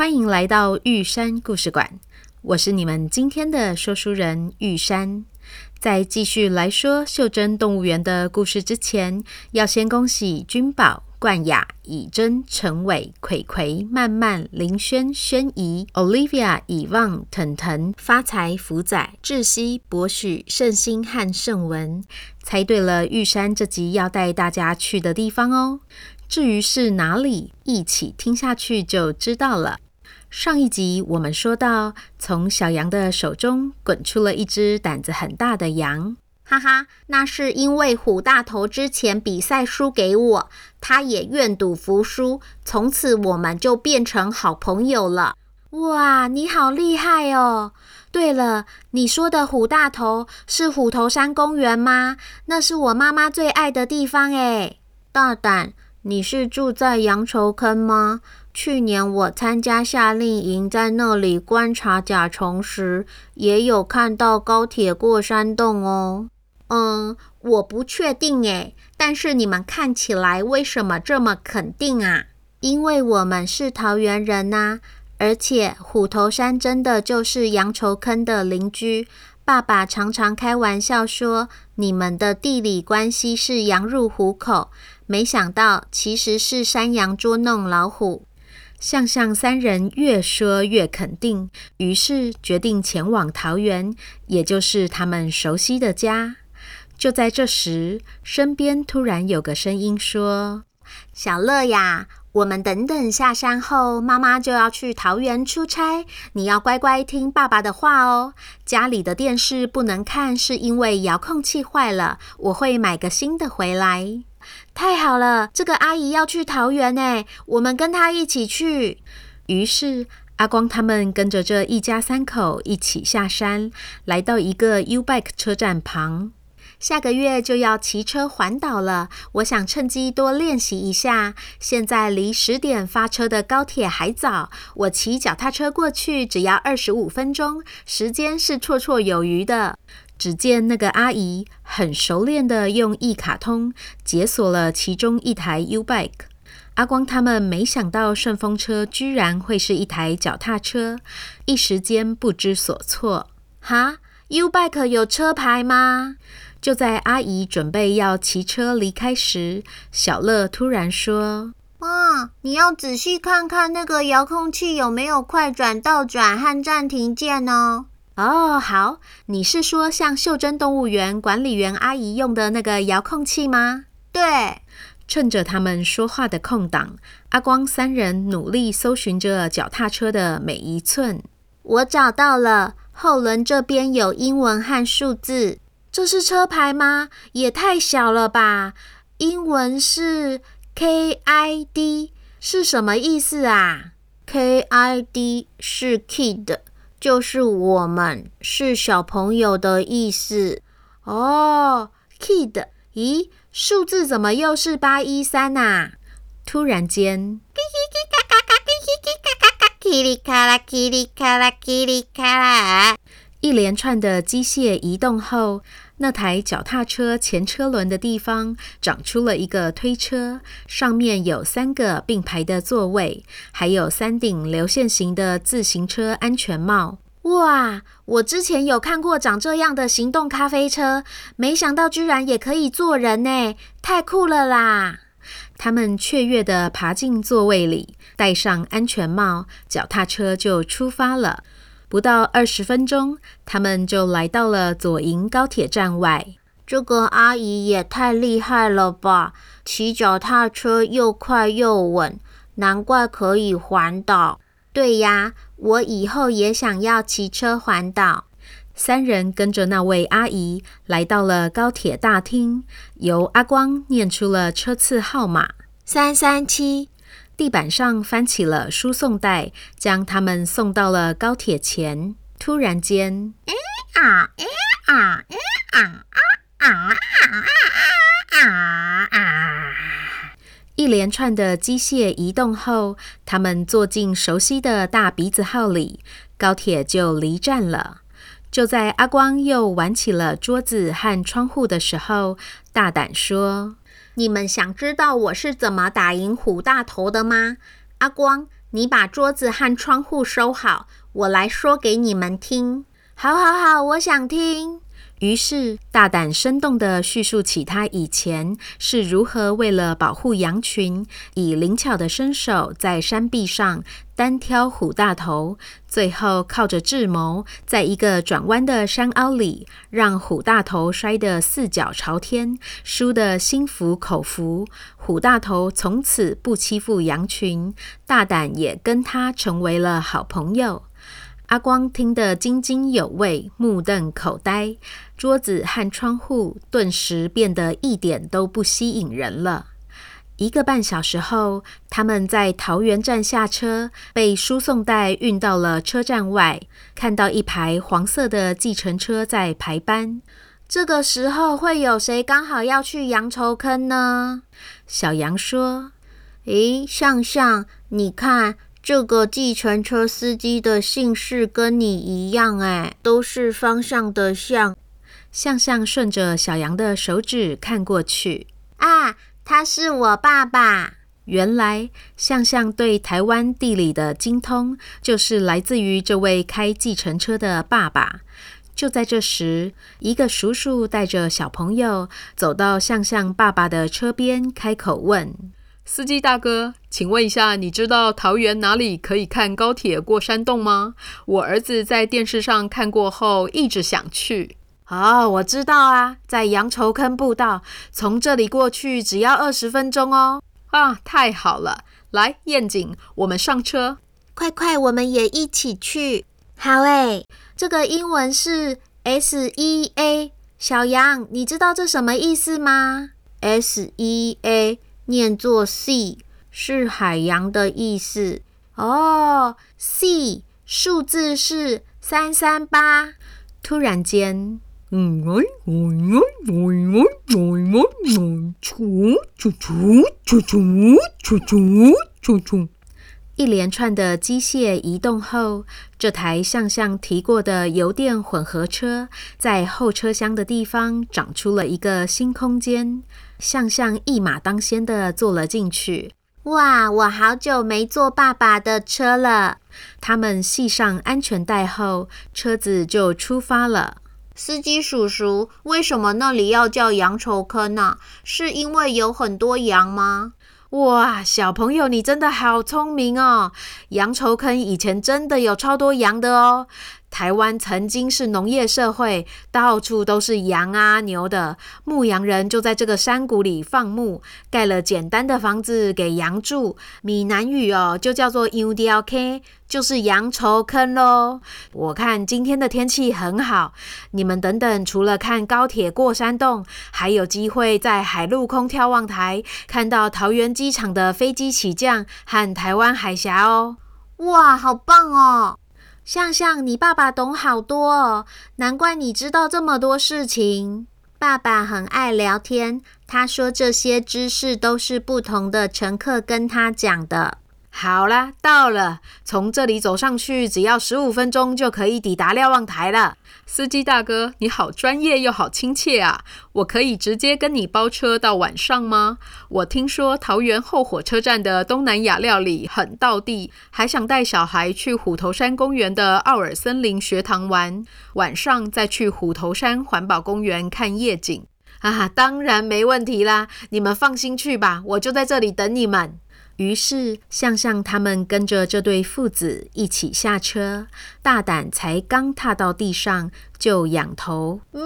欢迎来到玉山故事馆。我是你们今天的说书人玉山。在继续来说袖珍动物园的故事之前，要先恭喜君宝、冠雅、以真、陈伟、葵葵、曼曼、林轩、轩怡、Olivia、以望、腾腾、发财、福仔、志熙、博许、盛兴和盛文，猜对了玉山这集要带大家去的地方哦。至于是哪里，一起听下去就知道了。上一集我们说到，从小羊的手中滚出了一只胆子很大的羊，哈哈，那是因为虎大头之前比赛输给我，他也愿赌服输，从此我们就变成好朋友了。哇，你好厉害哦！对了，你说的虎大头是虎头山公园吗？那是我妈妈最爱的地方诶。大胆。你是住在羊稠坑吗？去年我参加夏令营，在那里观察甲虫时，也有看到高铁过山洞哦。嗯，我不确定诶，但是你们看起来为什么这么肯定啊？因为我们是桃园人呐、而且虎头山真的就是羊稠坑的邻居。爸爸常常开玩笑说，你们的地理关系是羊入虎口。没想到，其实是山羊捉弄老虎。向向三人越说越肯定，于是决定前往桃园，也就是他们熟悉的家。就在这时，身边突然有个声音说：“小乐呀。”我们等等下山后，妈妈就要去桃园出差，你要乖乖听爸爸的话哦。家里的电视不能看，是因为遥控器坏了，我会买个新的回来。太好了，这个阿姨要去桃园诶，我们跟她一起去。于是阿光他们跟着这一家三口一起下山，来到一个 U-Bike 车站旁。下个月就要骑车环岛了，我想趁机多练习一下。现在离十点发车的高铁还早，我骑脚踏车过去只要二十五分钟，时间是绰绰有余的。只见那个阿姨很熟练地用一卡通解锁了其中一台 U-Bike。阿光他们没想到顺风车居然会是一台脚踏车，一时间不知所措。哈，U-Bike 有车牌吗？就在阿姨准备要骑车离开时，小乐突然说：“妈，你要仔细看看那个遥控器有没有快转、倒转和暂停键哦。”哦，好，你是说像袖珍动物园管理员阿姨用的那个遥控器吗？对。趁着他们说话的空档，阿光三人努力搜寻着脚踏车的每一寸。我找到了，后轮这边有英文和数字。这是车牌吗？也太小了吧！英文是 KID，是什么意思啊？KID 是 Kid，就是我们，是小朋友的意思。哦，Kid，咦，数字怎么又是八一三啊？突然间，叽里咔啦，叽里咔啦，叽里咔啦。一连串的机械移动后，那台脚踏车前车轮的地方长出了一个推车，上面有三个并排的座位，还有三顶流线型的自行车安全帽。哇！我之前有看过长这样的行动咖啡车，没想到居然也可以坐人呢，太酷了啦！他们雀跃地爬进座位里，戴上安全帽，脚踏车就出发了。不到二十分钟，他们就来到了左营高铁站外。这个阿姨也太厉害了吧！骑脚踏车又快又稳，难怪可以环岛。对呀，我以后也想要骑车环岛。三人跟着那位阿姨来到了高铁大厅，由阿光念出了车次号码：三三七。地板上翻起了输送带，将他们送到了高铁前。突然间，啊啊啊啊啊啊啊啊！一连串的机械移动后，他们坐进熟悉的大鼻子号里，高铁就离站了。就在阿光又玩起了桌子和窗户的时候，大胆说。你们想知道我是怎么打赢虎大头的吗？阿光，你把桌子和窗户收好，我来说给你们听。好，好，好，我想听。于是，大胆生动地叙述起他以前是如何为了保护羊群，以灵巧的身手在山壁上单挑虎大头，最后靠着智谋，在一个转弯的山凹里，让虎大头摔得四脚朝天，输得心服口服。虎大头从此不欺负羊群，大胆也跟他成为了好朋友。阿光听得津津有味，目瞪口呆。桌子和窗户顿时变得一点都不吸引人了。一个半小时后，他们在桃园站下车，被输送带运到了车站外，看到一排黄色的计程车在排班。这个时候会有谁刚好要去羊稠坑呢？小羊说：“诶，向向，你看。”这个计程车司机的姓氏跟你一样，哎，都是方向的向。向向顺着小羊的手指看过去，啊，他是我爸爸。原来向向对台湾地理的精通，就是来自于这位开计程车的爸爸。就在这时，一个叔叔带着小朋友走到向向爸爸的车边，开口问。司机大哥，请问一下，你知道桃园哪里可以看高铁过山洞吗？我儿子在电视上看过后，一直想去。哦，我知道啊，在杨稠坑步道，从这里过去只要二十分钟哦。啊，太好了！来，燕景，我们上车。快快，我们也一起去。好诶，这个英文是 S E A。小羊，你知道这什么意思吗？S E A。念作 sea 是海洋的意思哦。sea 数字是三三八。突然间，嗯一连串的机械移动后，这台向向提过的油电混合车在后车厢的地方长出了一个新空间。向向一马当先的坐了进去。哇，我好久没坐爸爸的车了。他们系上安全带后，车子就出发了。司机叔叔，为什么那里要叫羊稠坑呢？是因为有很多羊吗？哇，小朋友，你真的好聪明哦！羊稠坑以前真的有超多羊的哦。台湾曾经是农业社会，到处都是羊啊牛的，牧羊人就在这个山谷里放牧，盖了简单的房子给羊住。闽南语哦，就叫做羊潮坑，就是羊愁坑喽。我看今天的天气很好，你们等等，除了看高铁过山洞，还有机会在海陆空眺望台看到桃园机场的飞机起降和台湾海峡哦。哇，好棒哦！向向，你爸爸懂好多哦，难怪你知道这么多事情。爸爸很爱聊天，他说这些知识都是不同的乘客跟他讲的。好啦，到了，从这里走上去只要十五分钟就可以抵达瞭望台了。司机大哥，你好专业又好亲切啊！我可以直接跟你包车到晚上吗？我听说桃园后火车站的东南亚料理很道地，还想带小孩去虎头山公园的奥尔森林学堂玩，晚上再去虎头山环保公园看夜景。啊，当然没问题啦！你们放心去吧，我就在这里等你们。于是，向向他们跟着这对父子一起下车。大胆才刚踏到地上，就仰头咩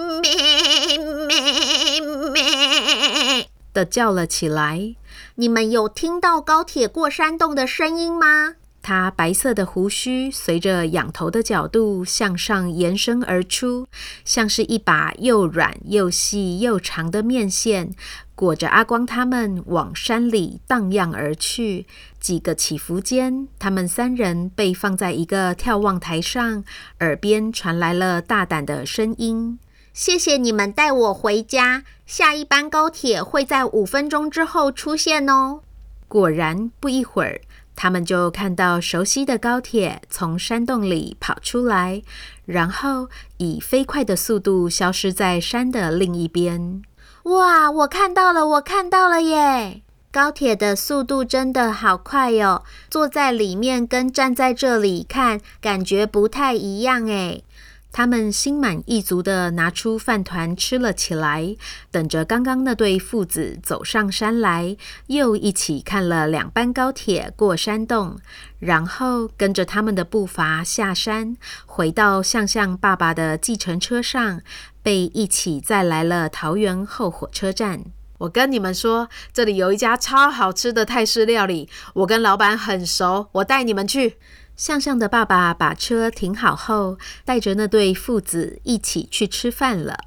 咩咩的叫了起来。你们有听到高铁过山洞的声音吗？他白色的胡须随着仰头的角度向上延伸而出，像是一把又软又细又长的面线，裹着阿光他们往山里荡漾而去。几个起伏间，他们三人被放在一个眺望台上，耳边传来了大胆的声音：“谢谢你们带我回家，下一班高铁会在五分钟之后出现哦。”果然，不一会儿。他们就看到熟悉的高铁从山洞里跑出来，然后以飞快的速度消失在山的另一边。哇！我看到了，我看到了耶！高铁的速度真的好快哟，坐在里面跟站在这里看，感觉不太一样诶。他们心满意足地拿出饭团吃了起来，等着刚刚那对父子走上山来，又一起看了两班高铁过山洞，然后跟着他们的步伐下山，回到向向爸爸的计程车上，被一起载来了桃园后火车站。我跟你们说，这里有一家超好吃的泰式料理，我跟老板很熟，我带你们去。向向的爸爸把车停好后，带着那对父子一起去吃饭了。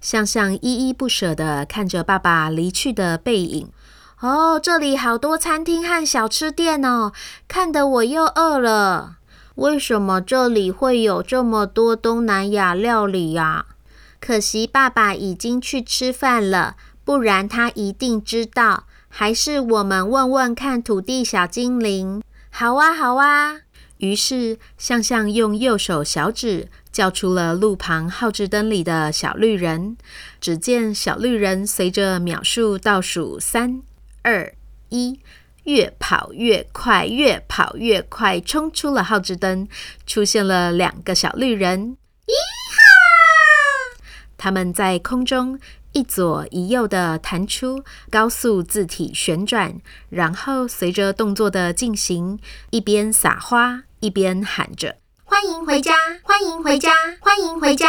向向依依不舍地看着爸爸离去的背影。哦，这里好多餐厅和小吃店哦，看得我又饿了。为什么这里会有这么多东南亚料理呀？可惜爸爸已经去吃饭了，不然他一定知道。还是我们问问看土地小精灵。好啊，好啊。于是，向向用右手小指叫出了路旁号志灯里的小绿人。只见小绿人随着秒数倒数三、二、一，越跑越快，越跑越快，冲出了号志灯，出现了两个小绿人。咿哈！他们在空中一左一右地弹出，高速字体旋转，然后随着动作的进行，一边撒花。一边喊着“欢迎回家，欢迎回家，欢迎回家”，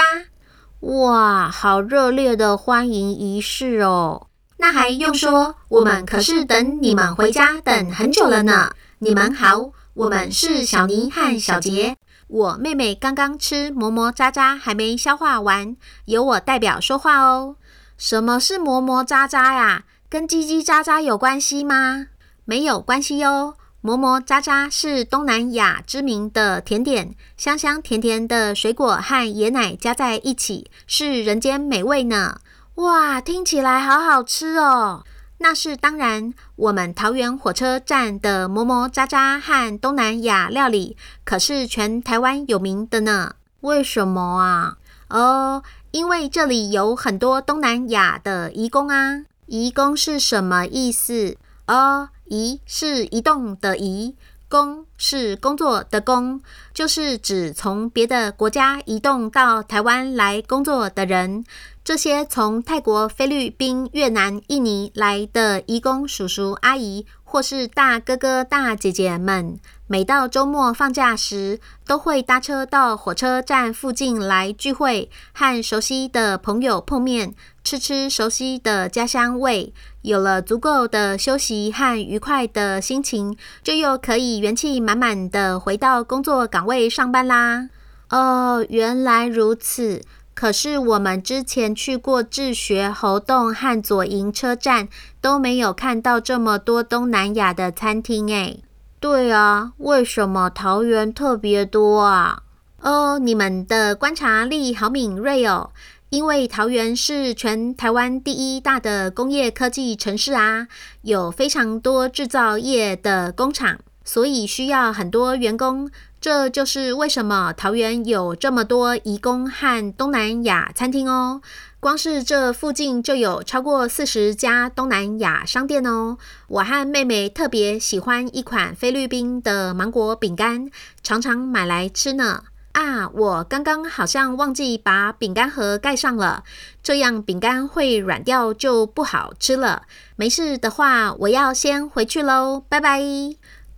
哇，好热烈的欢迎仪式哦！那还用说，我们可是等你们回家等很久了呢。你们好，我们是小妮和小杰。我妹妹刚刚吃磨磨渣渣，还没消化完，由我代表说话哦。什么是磨磨渣渣呀？跟叽叽喳喳有关系吗？没有关系哟。磨磨渣渣是东南亚知名的甜点，香香甜甜的水果和椰奶加在一起，是人间美味呢。哇，听起来好好吃哦！那是当然，我们桃园火车站的磨磨渣渣和东南亚料理可是全台湾有名的呢。为什么啊？哦，因为这里有很多东南亚的移工啊。移工是什么意思？哦。移是移动的移，工是工作的工，就是指从别的国家移动到台湾来工作的人。这些从泰国、菲律宾、越南、印尼来的移工叔叔阿姨，或是大哥哥大姐姐们，每到周末放假时，都会搭车到火车站附近来聚会，和熟悉的朋友碰面。吃吃熟悉的家乡味，有了足够的休息和愉快的心情，就又可以元气满满的回到工作岗位上班啦。哦，原来如此。可是我们之前去过志学猴洞和左营车站，都没有看到这么多东南亚的餐厅诶。对啊，为什么桃园特别多啊？哦，你们的观察力好敏锐哦。因为桃园是全台湾第一大的工业科技城市啊，有非常多制造业的工厂，所以需要很多员工。这就是为什么桃园有这么多移工和东南亚餐厅哦。光是这附近就有超过四十家东南亚商店哦。我和妹妹特别喜欢一款菲律宾的芒果饼干，常常买来吃呢。啊，我刚刚好像忘记把饼干盒盖上了，这样饼干会软掉就不好吃了。没事的话，我要先回去喽，拜拜。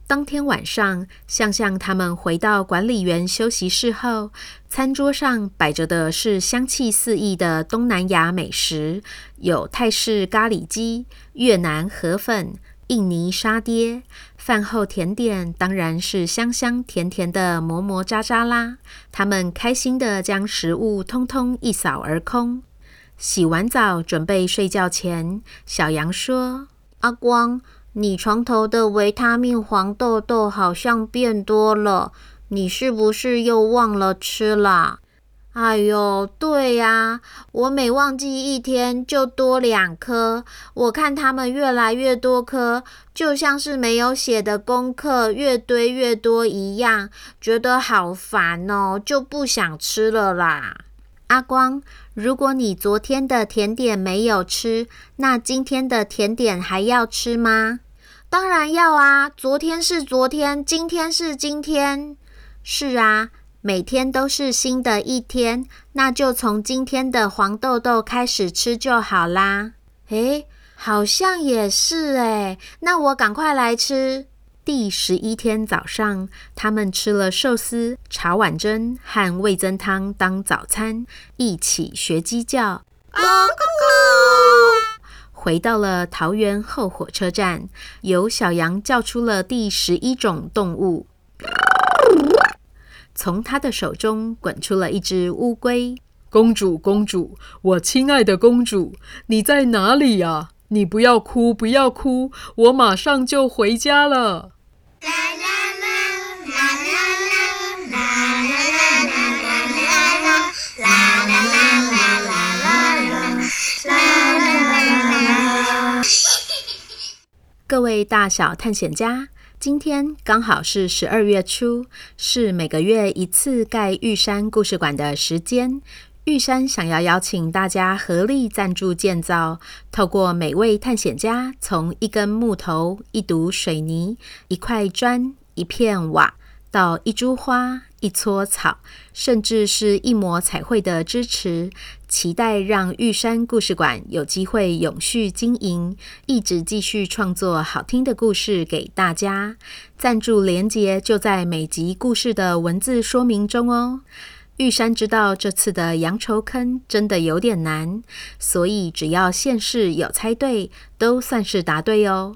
当天晚上，向向他们回到管理员休息室后，餐桌上摆着的是香气四溢的东南亚美食，有泰式咖喱鸡、越南河粉、印尼沙爹、饭后甜点当然是香香甜甜的磨磨渣渣啦。他们开心地将食物通通一扫而空。洗完澡准备睡觉前，小羊说：“阿光，你床头的维他命黄豆豆好像变多了，你是不是又忘了吃啦？”哎呦，对呀，我每忘记一天就多两颗。我看他们越来越多颗，就像是没有写的功课越堆越多一样，觉得好烦哦，就不想吃了啦。阿光，如果你昨天的甜点没有吃，那今天的甜点还要吃吗？当然要啊，昨天是昨天，今天是今天。是啊。每天都是新的一天，那就从今天的黄豆豆开始吃就好啦。诶，好像也是诶，那我赶快来吃。第十一天早上，他们吃了寿司、茶碗蒸和味增汤当早餐，一起学鸡叫。咕咕咕。回到了桃园后火车站，由小羊叫出了第十一种动物。从他的手中滚出了一只乌龟。公主，公主，我亲爱的公主，你在哪里呀？你不要哭，不要哭，我马上就回家了。啦啦啦啦啦啦啦啦啦啦啦啦啦！各位大小探险家。今天刚好是十二月初，是每个月一次盖玉山故事馆的时间。玉山想要邀请大家合力赞助建造，透过每位探险家从一根木头、一堵水泥、一块砖、一片瓦，到一株花、一撮草，甚至是一抹彩绘的支持，期待让玉山故事馆有机会永续经营，一直继续创作好听的故事给大家。赞助连结就在每集故事的文字说明中哦。玉山知道这次的洋葱坑真的有点难，所以只要县市有猜对，都算是答对哦。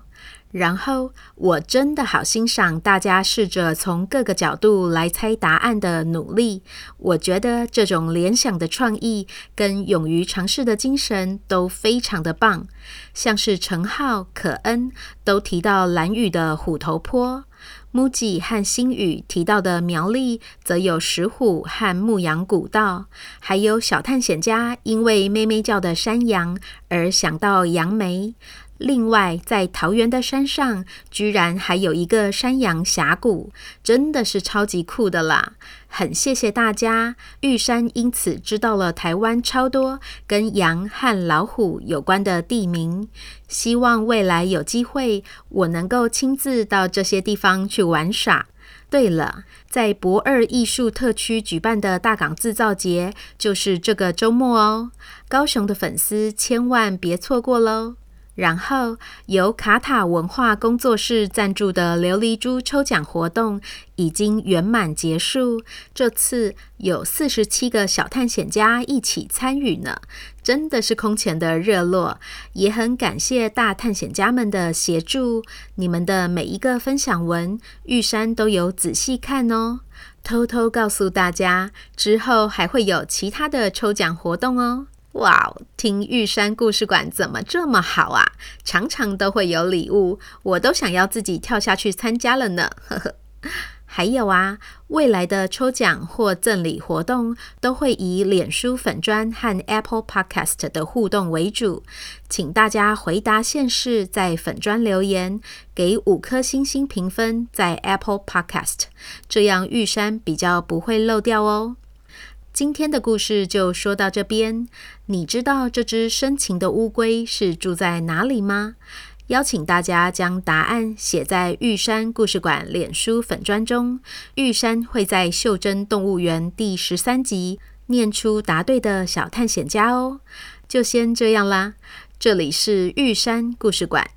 然后，我真的好欣赏大家试着从各个角度来猜答案的努力。我觉得这种联想的创意跟勇于尝试的精神都非常的棒。像是陈浩、可恩都提到兰屿的虎头坡。木吉和星宇提到的苗栗，则有石虎和牧羊古道，还有小探险家因为咩咩叫的山羊而想到杨梅。另外，在桃园的山上，居然还有一个山羊峡谷，真的是超级酷的啦！很谢谢大家，玉山因此知道了台湾超多跟羊和老虎有关的地名。希望未来有机会，我能够亲自到这些地方去玩耍。对了，在博二艺术特区举办的大港制造节，就是这个周末哦。高雄的粉丝千万别错过喽！然后，由卡塔文化工作室赞助的琉璃珠抽奖活动已经圆满结束。这次有四十七个小探险家一起参与呢，真的是空前的热络。也很感谢大探险家们的协助，你们的每一个分享文，玉山都有仔细看哦。偷偷告诉大家，之后还会有其他的抽奖活动哦。哇哦，听玉山故事馆怎么这么好啊？常常都会有礼物，我都想要自己跳下去参加了呢。呵呵。还有啊，未来的抽奖或赠礼活动都会以脸书粉砖和 Apple Podcast 的互动为主，请大家回答县市，在粉砖留言，给五颗星星评分，在 Apple Podcast，这样玉山比较不会漏掉哦。今天的故事就说到这边。你知道这只深情的乌龟是住在哪里吗？邀请大家将答案写在玉山故事馆脸书粉砖中，玉山会在袖珍动物园第十三集念出答对的小探险家哦。就先这样啦，这里是玉山故事馆，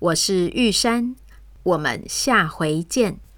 我是玉山，我们下回见。